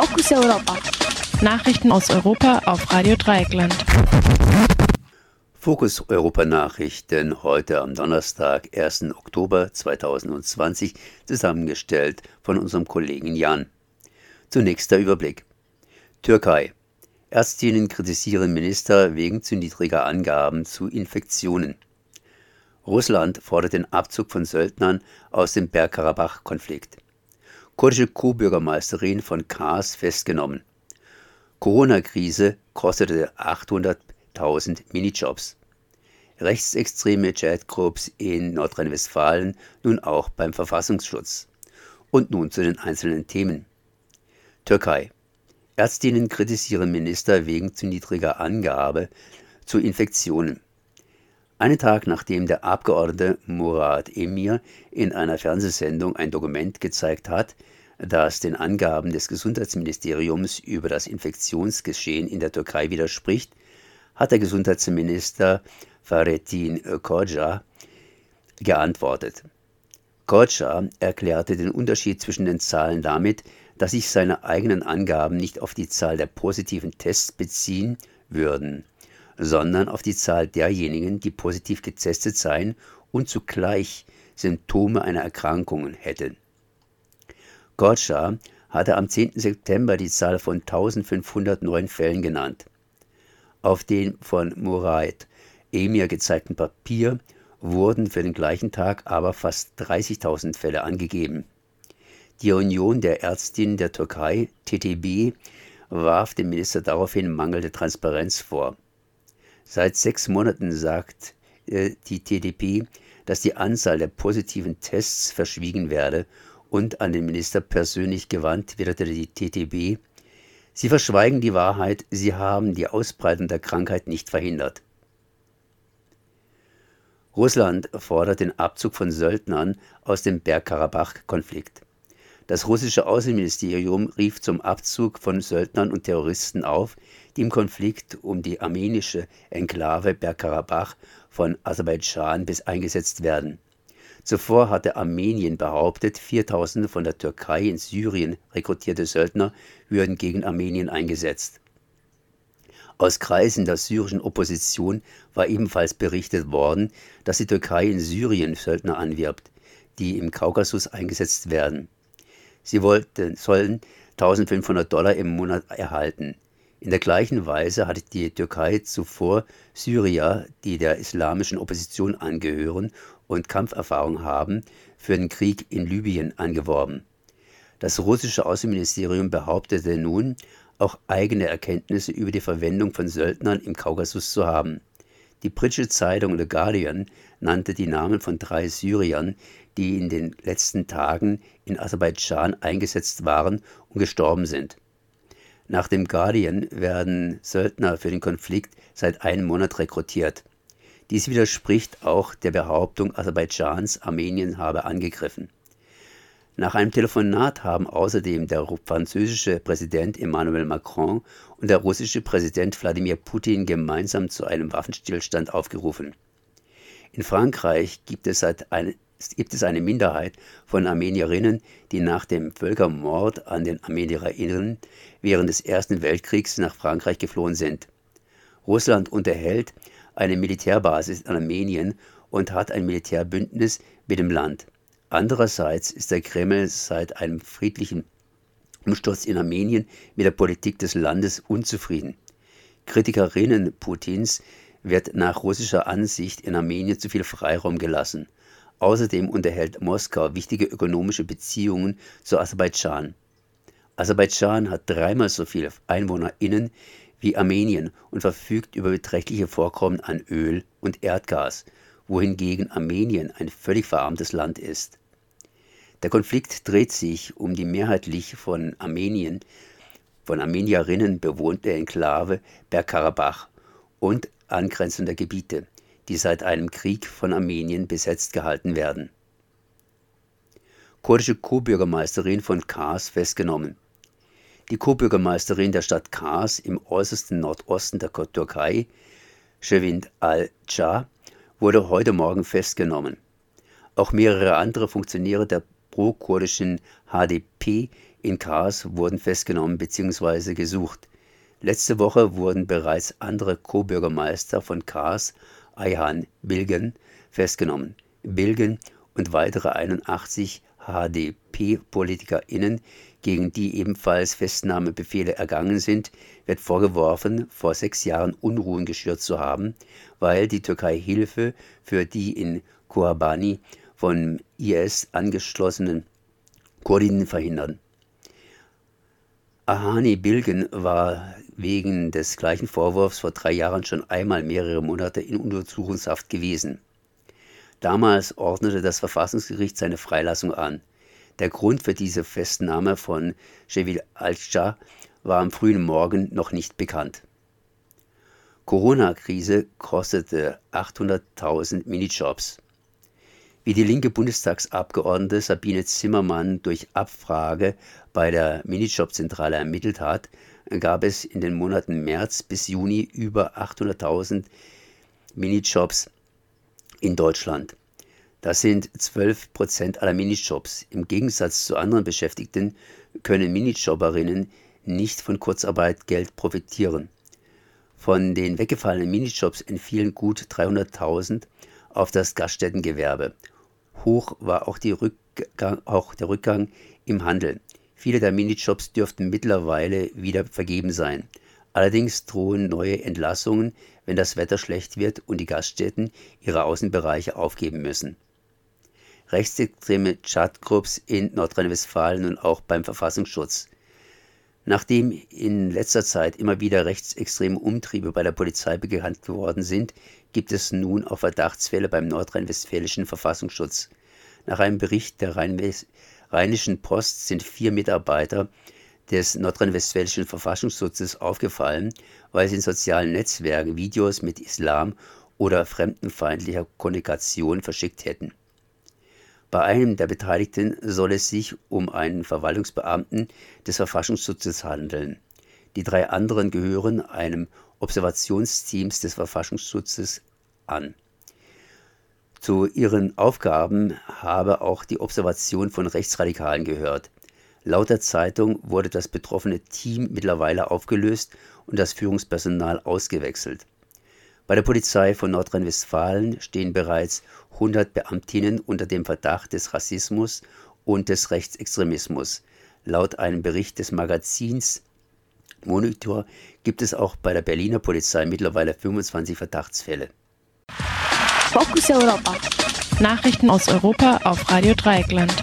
Fokus Europa. Nachrichten aus Europa auf Radio Dreieckland. Fokus Europa Nachrichten heute am Donnerstag, 1. Oktober 2020, zusammengestellt von unserem Kollegen Jan. Zunächst der Überblick. Türkei. Ärztinnen kritisieren Minister wegen zu niedriger Angaben zu Infektionen. Russland fordert den Abzug von Söldnern aus dem Bergkarabach-Konflikt. Kurdische Co-Bürgermeisterin von Kars festgenommen. Corona-Krise kostete 800.000 Minijobs. Rechtsextreme Chatgroups in Nordrhein-Westfalen nun auch beim Verfassungsschutz. Und nun zu den einzelnen Themen. Türkei. Ärztinnen kritisieren Minister wegen zu niedriger Angabe zu Infektionen. Einen Tag nachdem der Abgeordnete Murat Emir in einer Fernsehsendung ein Dokument gezeigt hat, das den Angaben des Gesundheitsministeriums über das Infektionsgeschehen in der Türkei widerspricht, hat der Gesundheitsminister Fahrettin Koca geantwortet. Koca erklärte den Unterschied zwischen den Zahlen damit, dass sich seine eigenen Angaben nicht auf die Zahl der positiven Tests beziehen würden, sondern auf die Zahl derjenigen, die positiv getestet seien und zugleich Symptome einer Erkrankung hätten. Gotscha hatte am 10. September die Zahl von 1500 neuen Fällen genannt. Auf dem von Murat Emir gezeigten Papier wurden für den gleichen Tag aber fast 30.000 Fälle angegeben. Die Union der Ärztinnen der Türkei, TTB, warf dem Minister daraufhin mangelnde Transparenz vor. Seit sechs Monaten sagt äh, die TDP, dass die Anzahl der positiven Tests verschwiegen werde und an den Minister persönlich gewandt, witterte die TTB, Sie verschweigen die Wahrheit, Sie haben die Ausbreitung der Krankheit nicht verhindert. Russland fordert den Abzug von Söldnern aus dem Bergkarabach-Konflikt. Das russische Außenministerium rief zum Abzug von Söldnern und Terroristen auf, die im Konflikt um die armenische Enklave Bergkarabach von Aserbaidschan bis eingesetzt werden. Zuvor hatte Armenien behauptet, 4000 von der Türkei in Syrien rekrutierte Söldner würden gegen Armenien eingesetzt. Aus Kreisen der syrischen Opposition war ebenfalls berichtet worden, dass die Türkei in Syrien Söldner anwirbt, die im Kaukasus eingesetzt werden. Sie wollten, sollen 1500 Dollar im Monat erhalten. In der gleichen Weise hatte die Türkei zuvor Syrier, die der islamischen Opposition angehören und Kampferfahrung haben, für den Krieg in Libyen angeworben. Das russische Außenministerium behauptete nun, auch eigene Erkenntnisse über die Verwendung von Söldnern im Kaukasus zu haben. Die britische Zeitung The Guardian nannte die Namen von drei Syriern, die in den letzten Tagen in Aserbaidschan eingesetzt waren und gestorben sind. Nach dem Guardian werden Söldner für den Konflikt seit einem Monat rekrutiert. Dies widerspricht auch der Behauptung Aserbaidschans, Armenien habe angegriffen. Nach einem Telefonat haben außerdem der französische Präsident Emmanuel Macron und der russische Präsident Wladimir Putin gemeinsam zu einem Waffenstillstand aufgerufen. In Frankreich gibt es, seit ein, gibt es eine Minderheit von Armenierinnen, die nach dem Völkermord an den Armenierinnen während des Ersten Weltkriegs nach Frankreich geflohen sind. Russland unterhält eine Militärbasis in Armenien und hat ein Militärbündnis mit dem Land. Andererseits ist der Kreml seit einem friedlichen Umsturz in Armenien mit der Politik des Landes unzufrieden. Kritikerinnen Putins wird nach russischer Ansicht in Armenien zu viel Freiraum gelassen. Außerdem unterhält Moskau wichtige ökonomische Beziehungen zu Aserbaidschan. Aserbaidschan hat dreimal so viele EinwohnerInnen wie Armenien und verfügt über beträchtliche Vorkommen an Öl und Erdgas, wohingegen Armenien ein völlig verarmtes Land ist. Der Konflikt dreht sich um die mehrheitlich von Armenien, von Armenierinnen bewohnte Enklave Bergkarabach und angrenzender Gebiete, die seit einem Krieg von Armenien besetzt gehalten werden. Kurdische Co-Bürgermeisterin von Kars festgenommen. Die Co-Bürgermeisterin der Stadt Kars im äußersten Nordosten der Türkei, Şevind Al-Ca, wurde heute Morgen festgenommen. Auch mehrere andere Funktionäre der pro-kurdischen HDP in Kars wurden festgenommen bzw. gesucht. Letzte Woche wurden bereits andere Co-Bürgermeister von Kars, Ayhan Bilgen, festgenommen. Bilgen und weitere 81 HDP-PolitikerInnen, gegen die ebenfalls Festnahmebefehle ergangen sind, wird vorgeworfen, vor sechs Jahren Unruhen geschürt zu haben, weil die Türkei Hilfe für die in Kobani von IS angeschlossenen Kurdinnen verhindern. Ahani Bilgen war wegen des gleichen Vorwurfs vor drei Jahren schon einmal mehrere Monate in Untersuchungshaft gewesen. Damals ordnete das Verfassungsgericht seine Freilassung an. Der Grund für diese Festnahme von Shevil al-Shah war am frühen Morgen noch nicht bekannt. Corona-Krise kostete 800.000 Minijobs. Wie die linke Bundestagsabgeordnete Sabine Zimmermann durch Abfrage bei der Minijobzentrale ermittelt hat, gab es in den Monaten März bis Juni über 800.000 Minijobs in Deutschland. Das sind 12 Prozent aller Minijobs. Im Gegensatz zu anderen Beschäftigten können Minijobberinnen nicht von Kurzarbeitgeld profitieren. Von den weggefallenen Minijobs entfielen gut 300.000 auf das Gaststättengewerbe. Hoch war auch, Rückgang, auch der Rückgang im Handel. Viele der Minijobs dürften mittlerweile wieder vergeben sein. Allerdings drohen neue Entlassungen, wenn das Wetter schlecht wird und die Gaststätten ihre Außenbereiche aufgeben müssen rechtsextreme Chatgroups in Nordrhein-Westfalen und auch beim Verfassungsschutz. Nachdem in letzter Zeit immer wieder rechtsextreme Umtriebe bei der Polizei bekannt geworden sind, gibt es nun auch Verdachtsfälle beim nordrhein-westfälischen Verfassungsschutz. Nach einem Bericht der Rheinischen Post sind vier Mitarbeiter des nordrhein-westfälischen Verfassungsschutzes aufgefallen, weil sie in sozialen Netzwerken Videos mit Islam oder fremdenfeindlicher Kommunikation verschickt hätten. Bei einem der Beteiligten soll es sich um einen Verwaltungsbeamten des Verfassungsschutzes handeln. Die drei anderen gehören einem Observationsteam des Verfassungsschutzes an. Zu ihren Aufgaben habe auch die Observation von Rechtsradikalen gehört. Laut der Zeitung wurde das betroffene Team mittlerweile aufgelöst und das Führungspersonal ausgewechselt. Bei der Polizei von Nordrhein-Westfalen stehen bereits 100 Beamtinnen unter dem Verdacht des Rassismus und des Rechtsextremismus. Laut einem Bericht des Magazins Monitor gibt es auch bei der Berliner Polizei mittlerweile 25 Verdachtsfälle. Fokus Europa. Nachrichten aus Europa auf Radio Dreieckland.